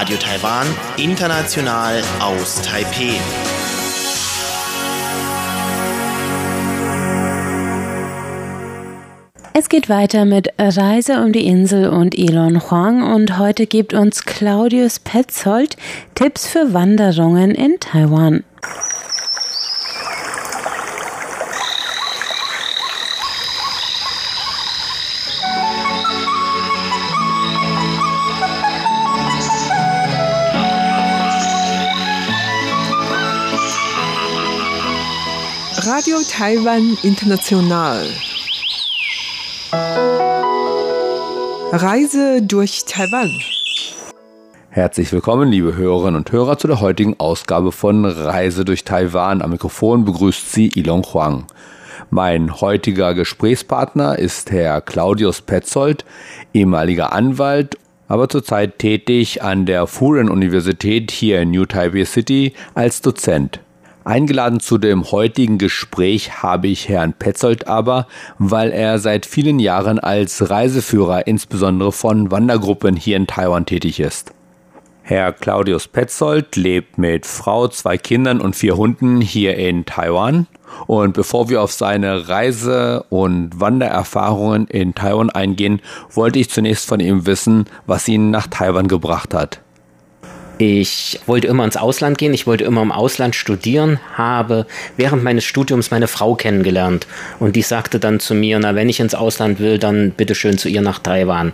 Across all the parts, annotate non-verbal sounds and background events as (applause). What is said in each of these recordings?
Radio Taiwan, international aus Taipeh. Es geht weiter mit Reise um die Insel und Elon Huang und heute gibt uns Claudius Petzold Tipps für Wanderungen in Taiwan. Radio Taiwan International. Reise durch Taiwan. Herzlich willkommen, liebe Hörerinnen und Hörer, zu der heutigen Ausgabe von Reise durch Taiwan. Am Mikrofon begrüßt Sie Ilon Huang. Mein heutiger Gesprächspartner ist Herr Claudius Petzold, ehemaliger Anwalt, aber zurzeit tätig an der Furen-Universität hier in New Taipei City als Dozent. Eingeladen zu dem heutigen Gespräch habe ich Herrn Petzold aber, weil er seit vielen Jahren als Reiseführer insbesondere von Wandergruppen hier in Taiwan tätig ist. Herr Claudius Petzold lebt mit Frau, zwei Kindern und vier Hunden hier in Taiwan. Und bevor wir auf seine Reise- und Wandererfahrungen in Taiwan eingehen, wollte ich zunächst von ihm wissen, was ihn nach Taiwan gebracht hat. Ich wollte immer ins Ausland gehen, ich wollte immer im Ausland studieren, habe während meines Studiums meine Frau kennengelernt und die sagte dann zu mir, na wenn ich ins Ausland will, dann bitte schön zu ihr nach Taiwan.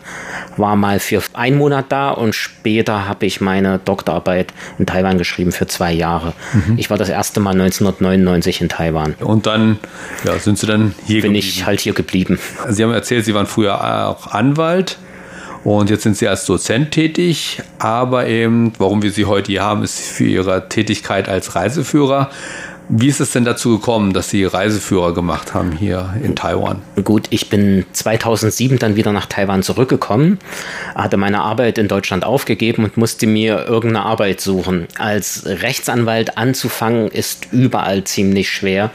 War mal für einen Monat da und später habe ich meine Doktorarbeit in Taiwan geschrieben für zwei Jahre. Mhm. Ich war das erste Mal 1999 in Taiwan. Und dann ja, sind Sie dann hier Bin geblieben? ich halt hier geblieben. Sie haben erzählt, Sie waren früher auch Anwalt. Und jetzt sind Sie als Dozent tätig, aber eben, warum wir Sie heute hier haben, ist für Ihre Tätigkeit als Reiseführer. Wie ist es denn dazu gekommen, dass Sie Reiseführer gemacht haben hier in Taiwan? Gut, ich bin 2007 dann wieder nach Taiwan zurückgekommen, hatte meine Arbeit in Deutschland aufgegeben und musste mir irgendeine Arbeit suchen. Als Rechtsanwalt anzufangen ist überall ziemlich schwer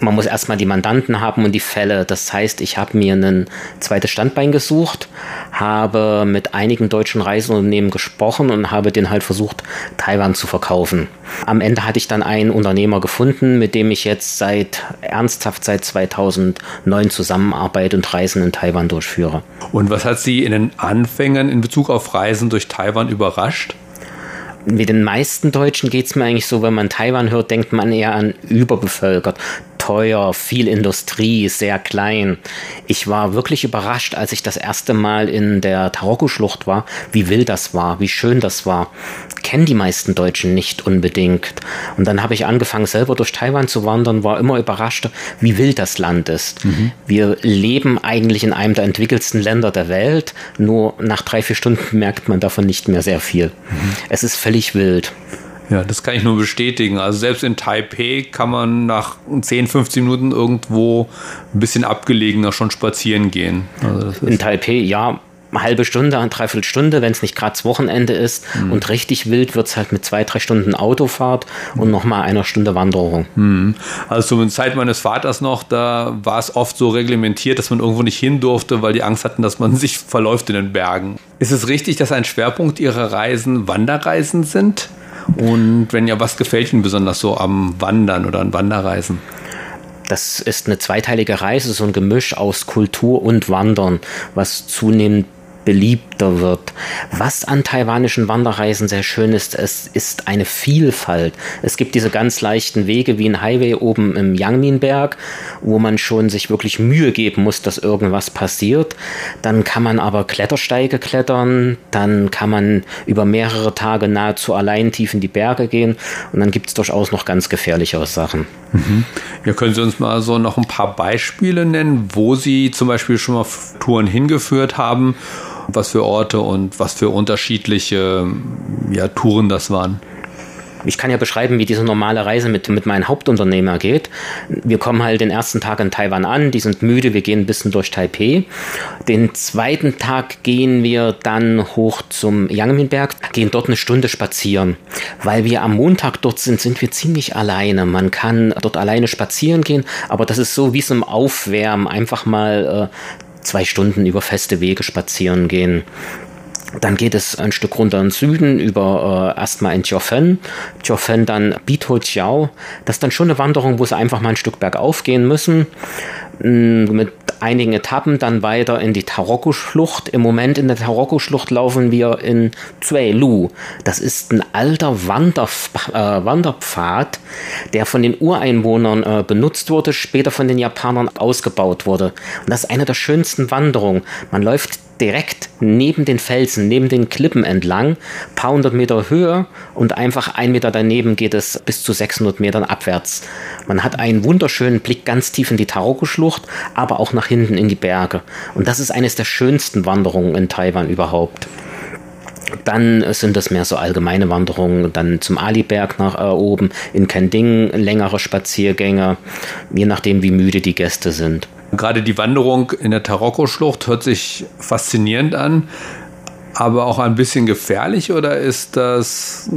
man muss erstmal die Mandanten haben und die Fälle. Das heißt, ich habe mir ein zweites Standbein gesucht, habe mit einigen deutschen Reiseunternehmen gesprochen und habe den halt versucht, Taiwan zu verkaufen. Am Ende hatte ich dann einen Unternehmer gefunden, mit dem ich jetzt seit ernsthaft seit 2009 zusammenarbeite und Reisen in Taiwan durchführe. Und was hat Sie in den Anfängen in Bezug auf Reisen durch Taiwan überrascht? Wie den meisten Deutschen geht es mir eigentlich so, wenn man Taiwan hört, denkt man eher an überbevölkert teuer, viel Industrie, sehr klein. Ich war wirklich überrascht, als ich das erste Mal in der Taroko-Schlucht war, wie wild das war, wie schön das war. Kennen die meisten Deutschen nicht unbedingt. Und dann habe ich angefangen, selber durch Taiwan zu wandern, war immer überrascht, wie wild das Land ist. Mhm. Wir leben eigentlich in einem der entwickelsten Länder der Welt, nur nach drei, vier Stunden merkt man davon nicht mehr sehr viel. Mhm. Es ist völlig wild. Ja, das kann ich nur bestätigen. Also selbst in Taipei kann man nach 10, 15 Minuten irgendwo ein bisschen abgelegener schon spazieren gehen. Also in Taipei, ja, eine halbe Stunde, eine Dreiviertelstunde, wenn es nicht gerade das Wochenende ist. Mhm. Und richtig wild wird es halt mit zwei, drei Stunden Autofahrt und mhm. nochmal einer Stunde Wanderung. Mhm. Also zur Zeit meines Vaters noch, da war es oft so reglementiert, dass man irgendwo nicht hin durfte, weil die Angst hatten, dass man (laughs) sich verläuft in den Bergen. Ist es richtig, dass ein Schwerpunkt Ihrer Reisen Wanderreisen sind? Und wenn ja, was gefällt Ihnen besonders so am Wandern oder an Wanderreisen? Das ist eine zweiteilige Reise, so ein Gemisch aus Kultur und Wandern, was zunehmend beliebter wird. Was an taiwanischen Wanderreisen sehr schön ist, es ist eine Vielfalt. Es gibt diese ganz leichten Wege wie ein Highway oben im Yangminberg, wo man schon sich wirklich Mühe geben muss, dass irgendwas passiert. Dann kann man aber Klettersteige klettern, dann kann man über mehrere Tage nahezu allein tief in die Berge gehen und dann gibt es durchaus noch ganz gefährlichere Sachen. Mhm. Ja, können Sie uns mal so noch ein paar Beispiele nennen, wo Sie zum Beispiel schon mal Touren hingeführt haben was für Orte und was für unterschiedliche ja, Touren das waren. Ich kann ja beschreiben, wie diese normale Reise mit, mit meinem Hauptunternehmer geht. Wir kommen halt den ersten Tag in Taiwan an, die sind müde, wir gehen ein bisschen durch Taipei. Den zweiten Tag gehen wir dann hoch zum Yangminberg, gehen dort eine Stunde spazieren. Weil wir am Montag dort sind, sind wir ziemlich alleine. Man kann dort alleine spazieren gehen, aber das ist so wie es im Aufwärmen, einfach mal äh, zwei Stunden über feste Wege spazieren gehen. Dann geht es ein Stück runter in den Süden über äh, erstmal in Tiofen, Tiofen dann Bitojiao. Das ist dann schon eine Wanderung, wo sie einfach mal ein Stück bergauf gehen müssen. Mm, mit einigen Etappen dann weiter in die Taroko-Schlucht. Im Moment in der Taroko-Schlucht laufen wir in Lu. Das ist ein alter Wanderf äh, Wanderpfad, der von den Ureinwohnern äh, benutzt wurde, später von den Japanern ausgebaut wurde. Und das ist eine der schönsten Wanderungen. Man läuft direkt neben den Felsen, neben den Klippen entlang, paar hundert Meter Höhe und einfach ein Meter daneben geht es bis zu 600 Metern abwärts. Man hat einen wunderschönen Blick ganz tief in die Taroko-Schlucht, aber auch nach hinten in die Berge. Und das ist eines der schönsten Wanderungen in Taiwan überhaupt. Dann sind das mehr so allgemeine Wanderungen, dann zum Aliberg nach äh, oben, in Kending längere Spaziergänge, je nachdem wie müde die Gäste sind. Gerade die Wanderung in der Taroko-Schlucht hört sich faszinierend an, aber auch ein bisschen gefährlich oder ist das,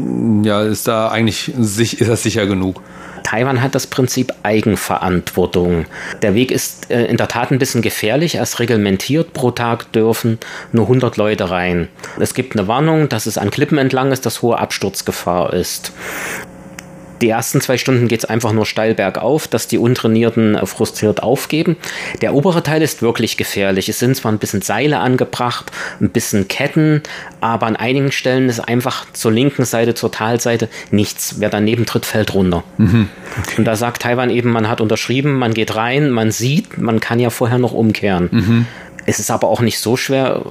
ja, ist da eigentlich, ist das sicher genug? Taiwan hat das Prinzip Eigenverantwortung. Der Weg ist äh, in der Tat ein bisschen gefährlich. Er reglementiert. Pro Tag dürfen nur 100 Leute rein. Es gibt eine Warnung, dass es an Klippen entlang ist, dass hohe Absturzgefahr ist. Die ersten zwei Stunden geht es einfach nur steil bergauf, dass die Untrainierten äh, frustriert aufgeben. Der obere Teil ist wirklich gefährlich. Es sind zwar ein bisschen Seile angebracht, ein bisschen Ketten, aber an einigen Stellen ist einfach zur linken Seite, zur Talseite nichts. Wer daneben tritt, fällt runter. Mhm. Okay. Und da sagt Taiwan eben, man hat unterschrieben, man geht rein, man sieht, man kann ja vorher noch umkehren. Mhm. Es ist aber auch nicht so schwer.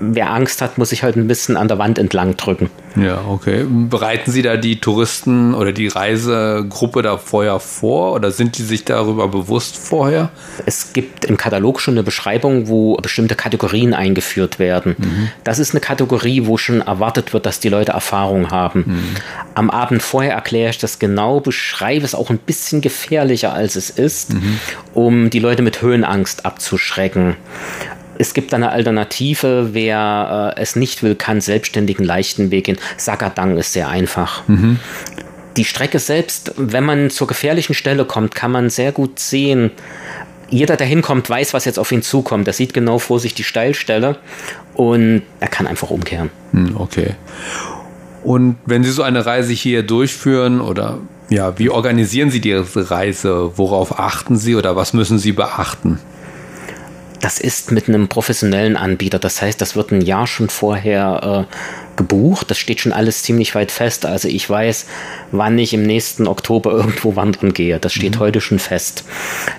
Wer Angst hat, muss sich halt ein bisschen an der Wand entlang drücken. Ja, okay. Bereiten Sie da die Touristen oder die Reisegruppe da vorher vor oder sind die sich darüber bewusst vorher? Es gibt im Katalog schon eine Beschreibung, wo bestimmte Kategorien eingeführt werden. Mhm. Das ist eine Kategorie, wo schon erwartet wird, dass die Leute Erfahrung haben. Mhm. Am Abend vorher erkläre ich das genau, beschreibe es auch ein bisschen gefährlicher, als es ist, mhm. um die Leute mit Höhenangst abzuschrecken. Es gibt eine Alternative, wer äh, es nicht will, kann selbstständigen leichten Weg gehen. Sagadang ist sehr einfach. Mhm. Die Strecke selbst, wenn man zur gefährlichen Stelle kommt, kann man sehr gut sehen. Jeder, der hinkommt, weiß, was jetzt auf ihn zukommt. Er sieht genau vor sich die Steilstelle und er kann einfach umkehren. Hm, okay. Und wenn Sie so eine Reise hier durchführen oder ja, wie organisieren Sie diese Reise? Worauf achten Sie oder was müssen Sie beachten? Das ist mit einem professionellen Anbieter. Das heißt, das wird ein Jahr schon vorher äh, gebucht. Das steht schon alles ziemlich weit fest. Also ich weiß, wann ich im nächsten Oktober (laughs) irgendwo wandern gehe. Das steht mhm. heute schon fest.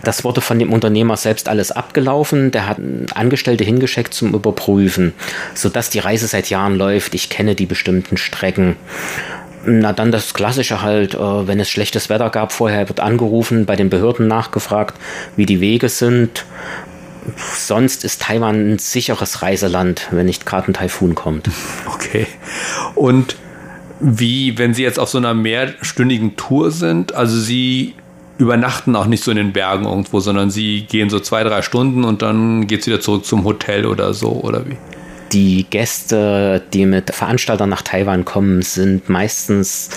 Das wurde von dem Unternehmer selbst alles abgelaufen. Der hat Angestellte hingeschickt zum Überprüfen, sodass die Reise seit Jahren läuft. Ich kenne die bestimmten Strecken. Na, dann das Klassische halt, äh, wenn es schlechtes Wetter gab, vorher wird angerufen, bei den Behörden nachgefragt, wie die Wege sind sonst ist Taiwan ein sicheres Reiseland, wenn nicht gerade ein Taifun kommt. (laughs) Okay. Und wie, wenn Sie jetzt auf so einer mehrstündigen Tour sind, also Sie übernachten auch nicht so in den Bergen irgendwo, sondern Sie gehen so zwei, drei Stunden und dann geht es wieder zurück zum Hotel oder so, oder wie? Die Gäste, die mit Veranstaltern nach Taiwan kommen, sind meistens,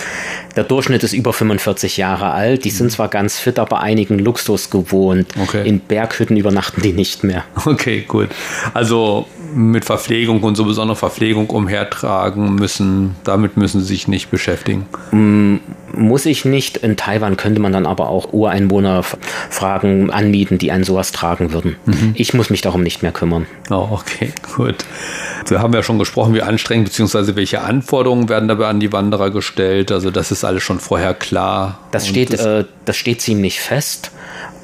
der Durchschnitt ist über 45 Jahre alt. Die sind zwar ganz fit, aber einigen Luxus gewohnt. Okay. In Berghütten übernachten die nicht mehr. Okay, gut. Also mit Verpflegung und so besondere Verpflegung umhertragen müssen, damit müssen sie sich nicht beschäftigen. Mm, muss ich nicht. In Taiwan könnte man dann aber auch Ureinwohner fragen, anmieten, die einen sowas tragen würden. Mhm. Ich muss mich darum nicht mehr kümmern. Oh, okay, gut. Wir haben ja schon gesprochen, wie anstrengend bzw. welche Anforderungen werden dabei an die Wanderer gestellt. Also das ist alles schon vorher klar. Das steht, das, äh, das steht ziemlich fest.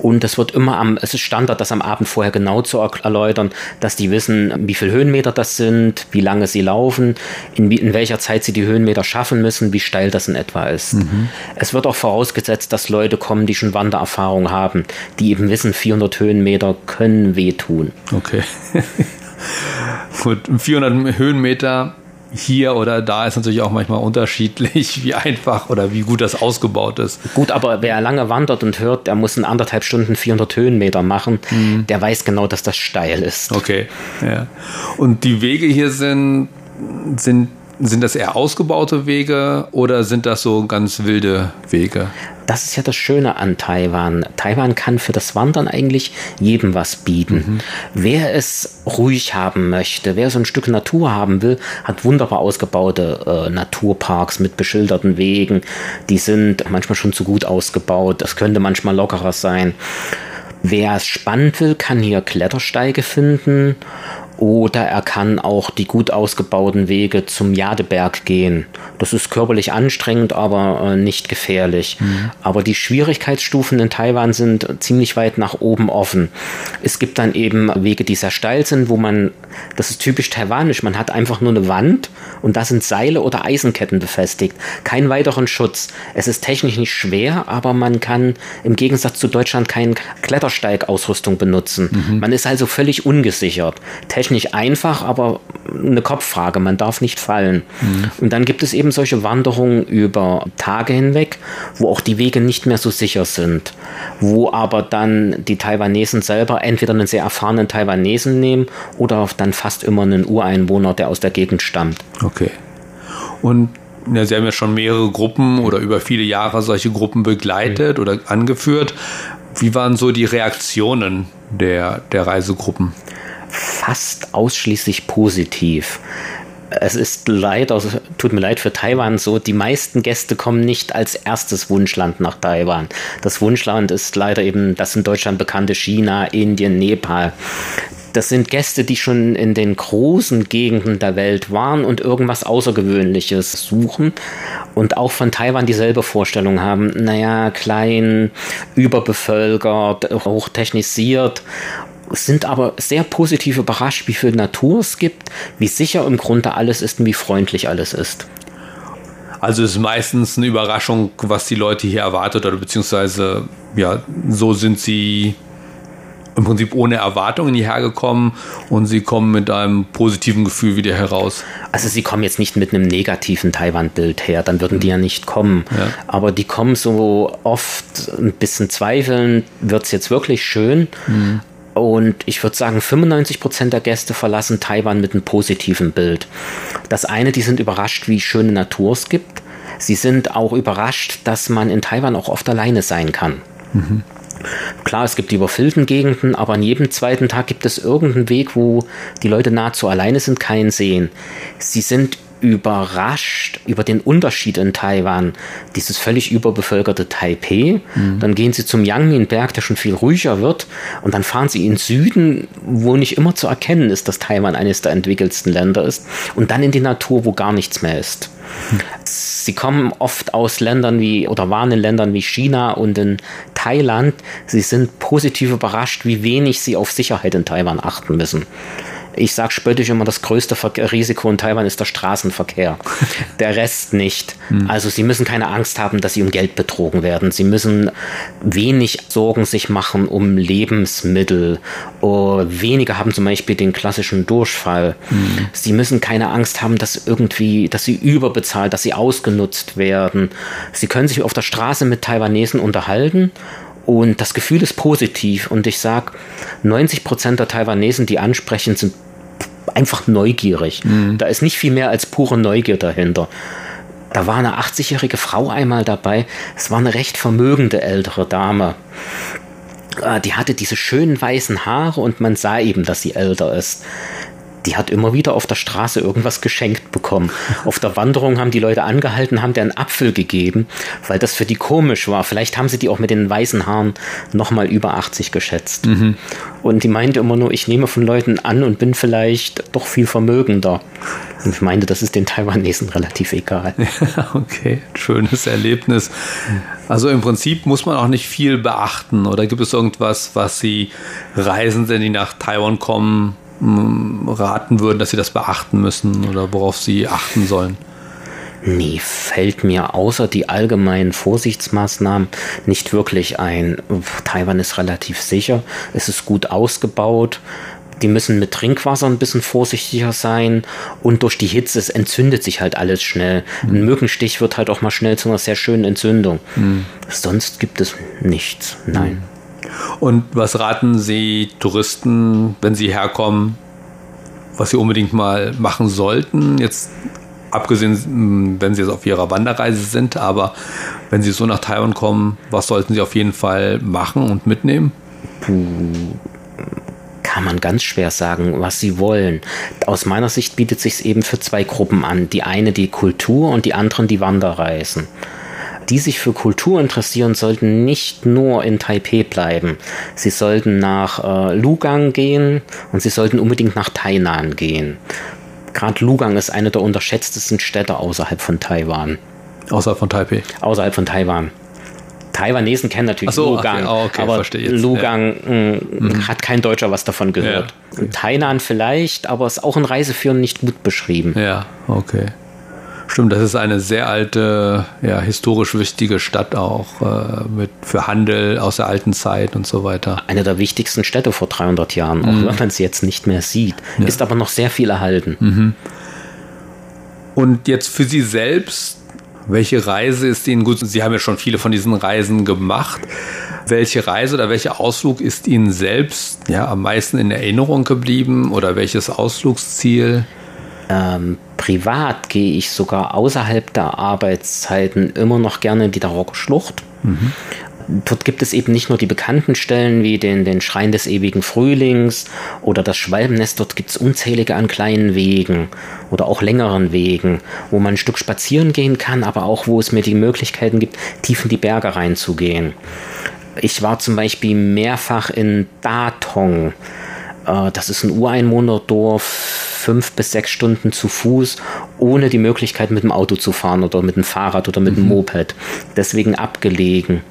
Und es wird immer am, es ist Standard, das am Abend vorher genau zu erläutern, dass die wissen, wie viele Höhenmeter das sind, wie lange sie laufen, in, in welcher Zeit sie die Höhenmeter schaffen müssen, wie steil das in etwa ist. Mhm. Es wird auch vorausgesetzt, dass Leute kommen, die schon Wandererfahrung haben, die eben wissen, 400 Höhenmeter können wehtun. Okay. (laughs) Gut, 400 Höhenmeter hier oder da ist natürlich auch manchmal unterschiedlich, (laughs) wie einfach oder wie gut das ausgebaut ist. Gut, aber wer lange wandert und hört, der muss in anderthalb Stunden 400 Höhenmeter machen, mhm. der weiß genau, dass das steil ist. Okay, ja. Und die Wege hier sind, sind, sind das eher ausgebaute Wege oder sind das so ganz wilde Wege? Das ist ja das Schöne an Taiwan. Taiwan kann für das Wandern eigentlich jedem was bieten. Mhm. Wer es ruhig haben möchte, wer so ein Stück Natur haben will, hat wunderbar ausgebaute äh, Naturparks mit beschilderten Wegen. Die sind manchmal schon zu gut ausgebaut. Das könnte manchmal lockerer sein. Wer es spannend will, kann hier Klettersteige finden oder er kann auch die gut ausgebauten Wege zum Jadeberg gehen. Das ist körperlich anstrengend, aber äh, nicht gefährlich. Mhm. Aber die Schwierigkeitsstufen in Taiwan sind ziemlich weit nach oben offen. Es gibt dann eben Wege, die sehr steil sind, wo man, das ist typisch taiwanisch, man hat einfach nur eine Wand und da sind Seile oder Eisenketten befestigt. Keinen weiteren Schutz. Es ist technisch nicht schwer, aber man kann im Gegensatz zu Deutschland keine Klettersteigausrüstung benutzen. Mhm. Man ist also völlig ungesichert. Technisch nicht einfach, aber eine Kopffrage. Man darf nicht fallen. Mhm. Und dann gibt es eben solche Wanderungen über Tage hinweg, wo auch die Wege nicht mehr so sicher sind. Wo aber dann die Taiwanesen selber entweder einen sehr erfahrenen Taiwanesen nehmen oder dann fast immer einen Ureinwohner, der aus der Gegend stammt. Okay. Und ja, Sie haben ja schon mehrere Gruppen oder über viele Jahre solche Gruppen begleitet mhm. oder angeführt. Wie waren so die Reaktionen der, der Reisegruppen? Fast ausschließlich positiv. Es ist leider, tut mir leid für Taiwan so, die meisten Gäste kommen nicht als erstes Wunschland nach Taiwan. Das Wunschland ist leider eben das in Deutschland bekannte China, Indien, Nepal. Das sind Gäste, die schon in den großen Gegenden der Welt waren und irgendwas Außergewöhnliches suchen und auch von Taiwan dieselbe Vorstellung haben. Naja, klein, überbevölkert, hochtechnisiert sind aber sehr positiv überrascht, wie viel Natur es gibt, wie sicher im Grunde alles ist und wie freundlich alles ist. Also es ist meistens eine Überraschung, was die Leute hier erwartet oder beziehungsweise ja, so sind sie im Prinzip ohne Erwartungen hierher gekommen und sie kommen mit einem positiven Gefühl wieder heraus. Also sie kommen jetzt nicht mit einem negativen Taiwan-Bild her, dann würden die ja nicht kommen. Ja. Aber die kommen so oft ein bisschen zweifeln, wird es jetzt wirklich schön? Mhm. Und ich würde sagen, 95 Prozent der Gäste verlassen Taiwan mit einem positiven Bild. Das eine, die sind überrascht, wie schöne Natur es gibt. Sie sind auch überrascht, dass man in Taiwan auch oft alleine sein kann. Mhm. Klar, es gibt die überfüllten Gegenden, aber an jedem zweiten Tag gibt es irgendeinen Weg, wo die Leute nahezu alleine sind, keinen sehen. Sie sind überrascht über den Unterschied in Taiwan. Dieses völlig überbevölkerte Taipei. Mhm. Dann gehen sie zum Yangmin-Berg, der schon viel ruhiger wird. Und dann fahren sie in Süden, wo nicht immer zu erkennen ist, dass Taiwan eines der entwickelsten Länder ist. Und dann in die Natur, wo gar nichts mehr ist. Mhm. Sie kommen oft aus Ländern wie oder waren in Ländern wie China und in Thailand. Sie sind positiv überrascht, wie wenig sie auf Sicherheit in Taiwan achten müssen. Ich sage spöttisch immer, das größte Risiko in Taiwan ist der Straßenverkehr. (laughs) Der Rest nicht. Hm. Also sie müssen keine Angst haben, dass sie um Geld betrogen werden. Sie müssen wenig Sorgen sich machen um Lebensmittel. Oder weniger haben zum Beispiel den klassischen Durchfall. Hm. Sie müssen keine Angst haben, dass irgendwie, dass sie überbezahlt, dass sie ausgenutzt werden. Sie können sich auf der Straße mit Taiwanesen unterhalten und das Gefühl ist positiv. Und ich sage, 90 Prozent der Taiwanesen, die ansprechen, sind einfach neugierig. Mhm. Da ist nicht viel mehr als pure Neugier dahinter. Da war eine 80-jährige Frau einmal dabei. Es war eine recht vermögende ältere Dame. Ah, die hatte diese schönen weißen Haare und man sah eben, dass sie älter ist die hat immer wieder auf der Straße irgendwas geschenkt bekommen. Auf der Wanderung haben die Leute angehalten, haben der einen Apfel gegeben, weil das für die komisch war. Vielleicht haben sie die auch mit den weißen Haaren nochmal über 80 geschätzt. Mhm. Und die meinte immer nur, ich nehme von Leuten an und bin vielleicht doch viel vermögender. Und ich meinte, das ist den Taiwanesen relativ egal. (laughs) okay, schönes Erlebnis. Also im Prinzip muss man auch nicht viel beachten. Oder gibt es irgendwas, was Sie Reisenden, die nach Taiwan kommen, raten würden, dass sie das beachten müssen oder worauf sie achten sollen? Nee, fällt mir außer die allgemeinen Vorsichtsmaßnahmen nicht wirklich ein. Taiwan ist relativ sicher, es ist gut ausgebaut. Die müssen mit Trinkwasser ein bisschen vorsichtiger sein und durch die Hitze es entzündet sich halt alles schnell. Mhm. Ein Mückenstich wird halt auch mal schnell zu einer sehr schönen Entzündung. Mhm. Sonst gibt es nichts. Nein. Und was raten Sie Touristen, wenn sie herkommen, was sie unbedingt mal machen sollten? Jetzt abgesehen, wenn Sie jetzt auf Ihrer Wanderreise sind, aber wenn Sie so nach Taiwan kommen, was sollten Sie auf jeden Fall machen und mitnehmen? kann man ganz schwer sagen, was sie wollen. Aus meiner Sicht bietet sich eben für zwei Gruppen an. Die eine die Kultur und die anderen die Wanderreisen. Die sich für Kultur interessieren, sollten nicht nur in Taipei bleiben. Sie sollten nach äh, Lugang gehen und sie sollten unbedingt nach Tainan gehen. Gerade Lugang ist eine der unterschätztesten Städte außerhalb von Taiwan. Außerhalb von Taipei? Außerhalb von Taiwan. Taiwanesen kennen natürlich so, Lugang, okay, okay, aber Lugang ja. Mm, mhm. hat kein Deutscher was davon gehört. Ja, okay. Tainan vielleicht, aber ist auch in Reiseführern nicht gut beschrieben. Ja, okay. Stimmt, das ist eine sehr alte, ja, historisch wichtige Stadt auch äh, mit, für Handel aus der alten Zeit und so weiter. Eine der wichtigsten Städte vor 300 Jahren, auch mhm. wenn man sie jetzt nicht mehr sieht, ja. ist aber noch sehr viel erhalten. Mhm. Und jetzt für Sie selbst, welche Reise ist Ihnen gut? Sie haben ja schon viele von diesen Reisen gemacht. Welche Reise oder welcher Ausflug ist Ihnen selbst ja, am meisten in Erinnerung geblieben oder welches Ausflugsziel? Ähm, privat gehe ich sogar außerhalb der Arbeitszeiten immer noch gerne in die Darocker Schlucht. Mhm. Dort gibt es eben nicht nur die bekannten Stellen wie den, den Schrein des ewigen Frühlings oder das Schwalbennest, dort gibt es unzählige an kleinen Wegen oder auch längeren Wegen, wo man ein Stück spazieren gehen kann, aber auch wo es mir die Möglichkeiten gibt, tief in die Berge reinzugehen. Ich war zum Beispiel mehrfach in Datong. Äh, das ist ein Ureinwohnerdorf, fünf bis sechs Stunden zu Fuß, ohne die Möglichkeit mit dem Auto zu fahren oder mit dem Fahrrad oder mit dem mhm. Moped. Deswegen abgelegen.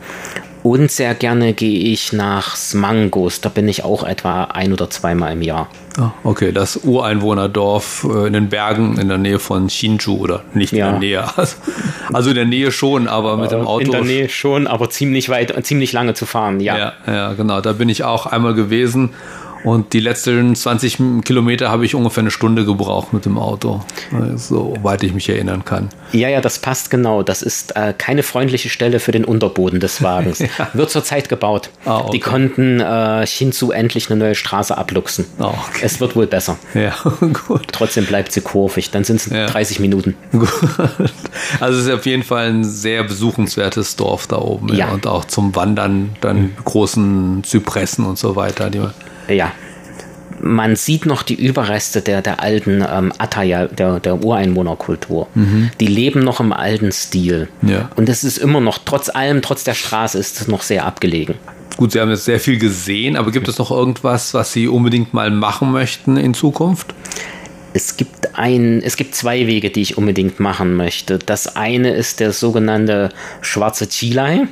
Und sehr gerne gehe ich nach Smangos. Da bin ich auch etwa ein oder zweimal im Jahr. Ah, okay, das Ureinwohnerdorf äh, in den Bergen in der Nähe von Shinju oder nicht ja. in der Nähe. (laughs) Also in der Nähe schon, aber mit dem Auto. In der Nähe schon, aber ziemlich weit, ziemlich lange zu fahren, ja. Ja, ja genau. Da bin ich auch einmal gewesen und die letzten 20 Kilometer habe ich ungefähr eine Stunde gebraucht mit dem Auto, soweit ich mich erinnern kann. Ja, ja, das passt genau. Das ist äh, keine freundliche Stelle für den Unterboden des Wagens. (laughs) ja. Wird zurzeit gebaut. Ah, okay. Die konnten äh, Shinzu endlich eine neue Straße abluchsen. Ah, okay. Es wird wohl besser. Ja, (laughs) gut. Trotzdem bleibt sie kurvig. Dann sind es ja. 30 Minuten. Gut. Also es ist auf jeden Fall ein sehr besuchenswertes Dorf da oben. Ja. Und auch zum Wandern dann mhm. großen Zypressen und so weiter. Die ja, man sieht noch die Überreste der, der alten ähm, Ataya, der, der Ureinwohnerkultur. Mhm. Die leben noch im alten Stil. Ja. Und es ist immer noch, trotz allem, trotz der Straße, ist es noch sehr abgelegen. Gut, Sie haben jetzt sehr viel gesehen, aber gibt es noch irgendwas, was Sie unbedingt mal machen möchten in Zukunft? Es gibt, ein, es gibt zwei Wege, die ich unbedingt machen möchte. Das eine ist der sogenannte Schwarze Chilai.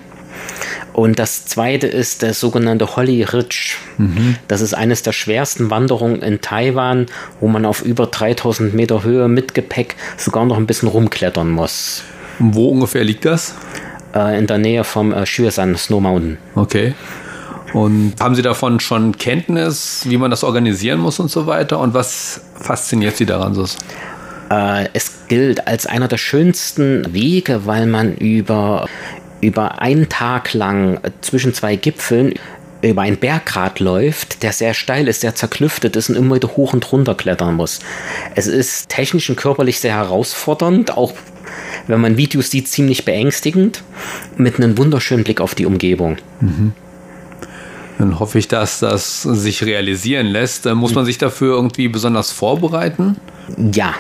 Und das zweite ist der sogenannte Holly Ridge. Mhm. Das ist eines der schwersten Wanderungen in Taiwan, wo man auf über 3000 Meter Höhe mit Gepäck sogar noch ein bisschen rumklettern muss. Wo ungefähr liegt das? Äh, in der Nähe vom äh, Xuesan Snow Mountain. Okay. Und haben Sie davon schon Kenntnis, wie man das organisieren muss und so weiter? Und was fasziniert Sie daran so? Äh, es gilt als einer der schönsten Wege, weil man über, über einen Tag lang zwischen zwei Gipfeln über einen Berggrat läuft, der sehr steil ist, sehr zerklüftet ist und immer wieder hoch und runter klettern muss. Es ist technisch und körperlich sehr herausfordernd, auch wenn man Videos sieht, ziemlich beängstigend, mit einem wunderschönen Blick auf die Umgebung. Mhm. Dann hoffe ich, dass das sich realisieren lässt. Muss man sich dafür irgendwie besonders vorbereiten? Ja,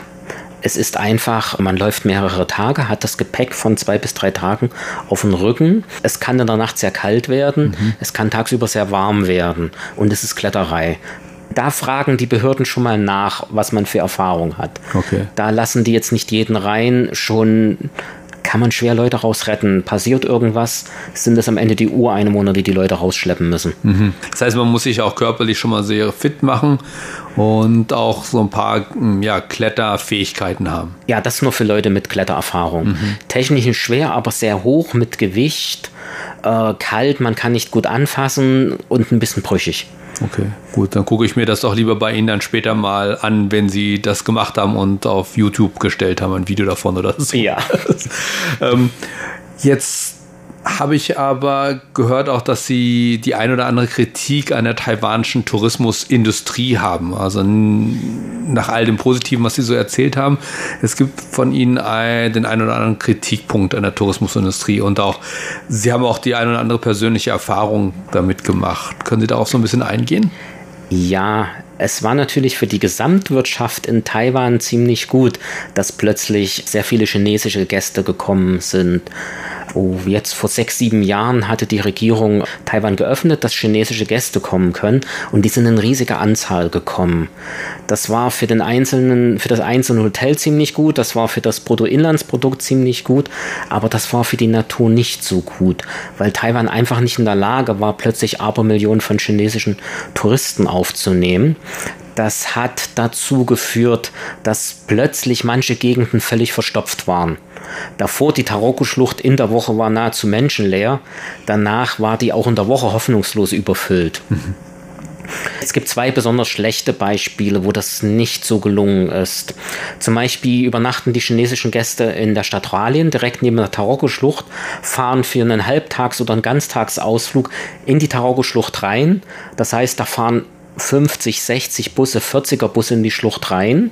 es ist einfach, man läuft mehrere Tage, hat das Gepäck von zwei bis drei Tagen auf dem Rücken. Es kann in der Nacht sehr kalt werden, mhm. es kann tagsüber sehr warm werden und es ist Kletterei. Da fragen die Behörden schon mal nach, was man für Erfahrung hat. Okay. Da lassen die jetzt nicht jeden rein, schon kann man schwer Leute rausretten. Passiert irgendwas, sind es am Ende die Ureinwohner, die die Leute rausschleppen müssen. Mhm. Das heißt, man muss sich auch körperlich schon mal sehr fit machen und auch so ein paar hm, ja, Kletterfähigkeiten haben. Ja, das nur für Leute mit Klettererfahrung. Mhm. Technisch schwer, aber sehr hoch mit Gewicht, äh, kalt, man kann nicht gut anfassen und ein bisschen brüchig. Okay, gut, dann gucke ich mir das doch lieber bei Ihnen dann später mal an, wenn Sie das gemacht haben und auf YouTube gestellt haben, ein Video davon oder so. Ja. (laughs) ähm, jetzt habe ich aber gehört auch, dass Sie die ein oder andere Kritik an der taiwanischen Tourismusindustrie haben. Also nach all dem Positiven, was Sie so erzählt haben, es gibt von Ihnen ein, den ein oder anderen Kritikpunkt an der Tourismusindustrie und auch Sie haben auch die ein oder andere persönliche Erfahrung damit gemacht. Können Sie darauf so ein bisschen eingehen? Ja, es war natürlich für die Gesamtwirtschaft in Taiwan ziemlich gut, dass plötzlich sehr viele chinesische Gäste gekommen sind. Oh, jetzt vor sechs, sieben Jahren hatte die Regierung Taiwan geöffnet, dass chinesische Gäste kommen können und die sind in riesiger Anzahl gekommen. Das war für den einzelnen, für das einzelne Hotel ziemlich gut, das war für das Bruttoinlandsprodukt ziemlich gut, aber das war für die Natur nicht so gut, weil Taiwan einfach nicht in der Lage war, plötzlich Abermillionen von chinesischen Touristen aufzunehmen das hat dazu geführt, dass plötzlich manche Gegenden völlig verstopft waren. Davor die Taroko-Schlucht in der Woche war nahezu menschenleer, danach war die auch in der Woche hoffnungslos überfüllt. Mhm. Es gibt zwei besonders schlechte Beispiele, wo das nicht so gelungen ist. Zum Beispiel übernachten die chinesischen Gäste in der Stadt Ralien direkt neben der Taroko-Schlucht, fahren für einen Halbtags- oder einen Ganztagsausflug in die Taroko-Schlucht rein. Das heißt, da fahren 50, 60 Busse, 40er Busse in die Schlucht rein,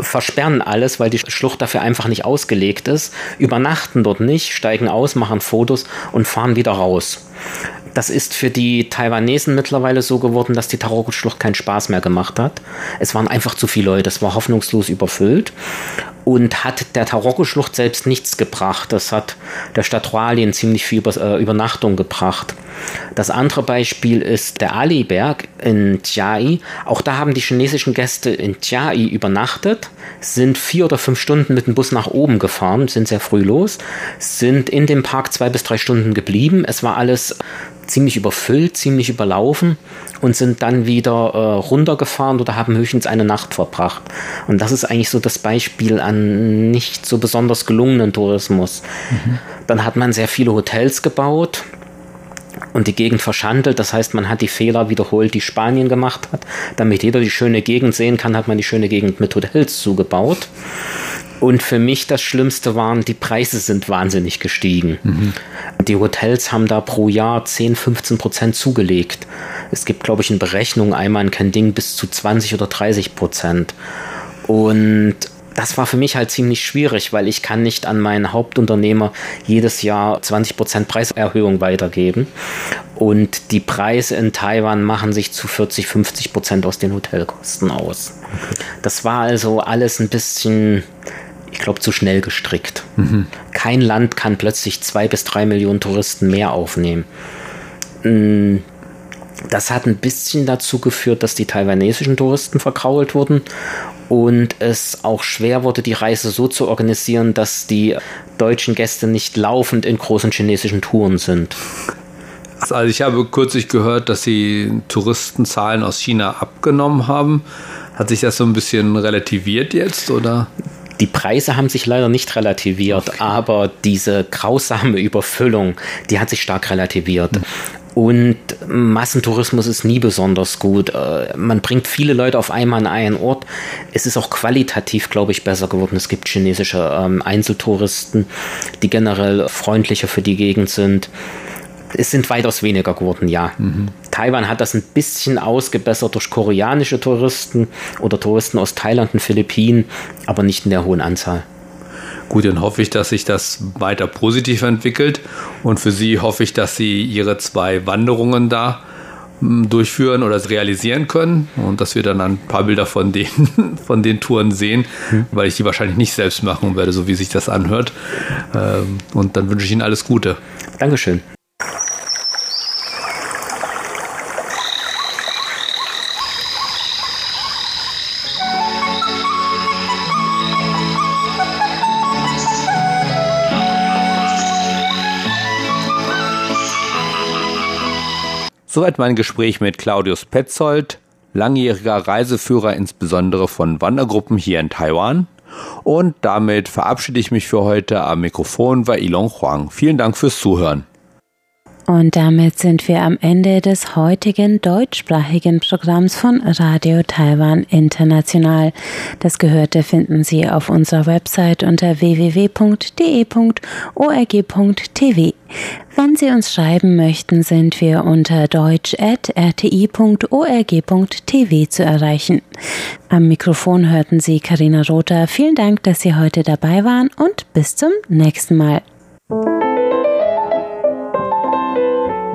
versperren alles, weil die Schlucht dafür einfach nicht ausgelegt ist, übernachten dort nicht, steigen aus, machen Fotos und fahren wieder raus. Das ist für die Taiwanesen mittlerweile so geworden, dass die Taroko-Schlucht keinen Spaß mehr gemacht hat. Es waren einfach zu viele Leute, es war hoffnungslos überfüllt und hat der Taroko-Schlucht selbst nichts gebracht. Das hat der Stadt Roalien ziemlich viel äh, Übernachtung gebracht. Das andere Beispiel ist der Ali-Berg in Chiai. Auch da haben die chinesischen Gäste in Chiai übernachtet, sind vier oder fünf Stunden mit dem Bus nach oben gefahren, sind sehr früh los, sind in dem Park zwei bis drei Stunden geblieben. Es war alles ziemlich überfüllt, ziemlich überlaufen und sind dann wieder äh, runtergefahren oder haben höchstens eine Nacht verbracht. Und das ist eigentlich so das Beispiel an nicht so besonders gelungenen Tourismus. Mhm. Dann hat man sehr viele Hotels gebaut und die Gegend verschandelt. Das heißt, man hat die Fehler wiederholt, die Spanien gemacht hat. Damit jeder die schöne Gegend sehen kann, hat man die schöne Gegend mit Hotels zugebaut. Und für mich das Schlimmste waren, die Preise sind wahnsinnig gestiegen. Mhm. Die Hotels haben da pro Jahr 10, 15 Prozent zugelegt. Es gibt, glaube ich, in Berechnungen einmal in Kending bis zu 20 oder 30 Prozent. Und das war für mich halt ziemlich schwierig, weil ich kann nicht an meinen Hauptunternehmer jedes Jahr 20% Preiserhöhung weitergeben. Und die Preise in Taiwan machen sich zu 40, 50% aus den Hotelkosten aus. Das war also alles ein bisschen ich glaube, zu schnell gestrickt. Mhm. Kein Land kann plötzlich zwei bis drei Millionen Touristen mehr aufnehmen. Mm, das hat ein bisschen dazu geführt, dass die taiwanesischen Touristen verkrault wurden und es auch schwer wurde, die Reise so zu organisieren, dass die deutschen Gäste nicht laufend in großen chinesischen Touren sind. Also ich habe kürzlich gehört, dass sie Touristenzahlen aus China abgenommen haben. Hat sich das so ein bisschen relativiert jetzt oder? Die Preise haben sich leider nicht relativiert, okay. aber diese grausame Überfüllung, die hat sich stark relativiert. Mhm. Und Massentourismus ist nie besonders gut. Äh, man bringt viele Leute auf einmal an einen Ort. Es ist auch qualitativ, glaube ich, besser geworden. Es gibt chinesische ähm, Einzeltouristen, die generell freundlicher für die Gegend sind es sind weitaus weniger geworden, ja. Mhm. Taiwan hat das ein bisschen ausgebessert durch koreanische Touristen oder Touristen aus Thailand und Philippinen, aber nicht in der hohen Anzahl. Gut, dann hoffe ich, dass sich das weiter positiv entwickelt. Und für Sie hoffe ich, dass Sie Ihre zwei Wanderungen da hm, durchführen oder realisieren können und dass wir dann ein paar Bilder von den, (laughs) von den Touren sehen, mhm. weil ich die wahrscheinlich nicht selbst machen werde, so wie sich das anhört. Ähm, und dann wünsche ich Ihnen alles Gute. Dankeschön. Soweit mein Gespräch mit Claudius Petzold, langjähriger Reiseführer insbesondere von Wandergruppen hier in Taiwan. Und damit verabschiede ich mich für heute. Am Mikrofon war Ilon Huang. Vielen Dank fürs Zuhören. Und damit sind wir am Ende des heutigen deutschsprachigen Programms von Radio Taiwan International. Das Gehörte finden Sie auf unserer Website unter www.de.org.tv. Wenn Sie uns schreiben möchten, sind wir unter deutsch.rti.org.tv zu erreichen. Am Mikrofon hörten Sie Karina Rother. Vielen Dank, dass Sie heute dabei waren und bis zum nächsten Mal.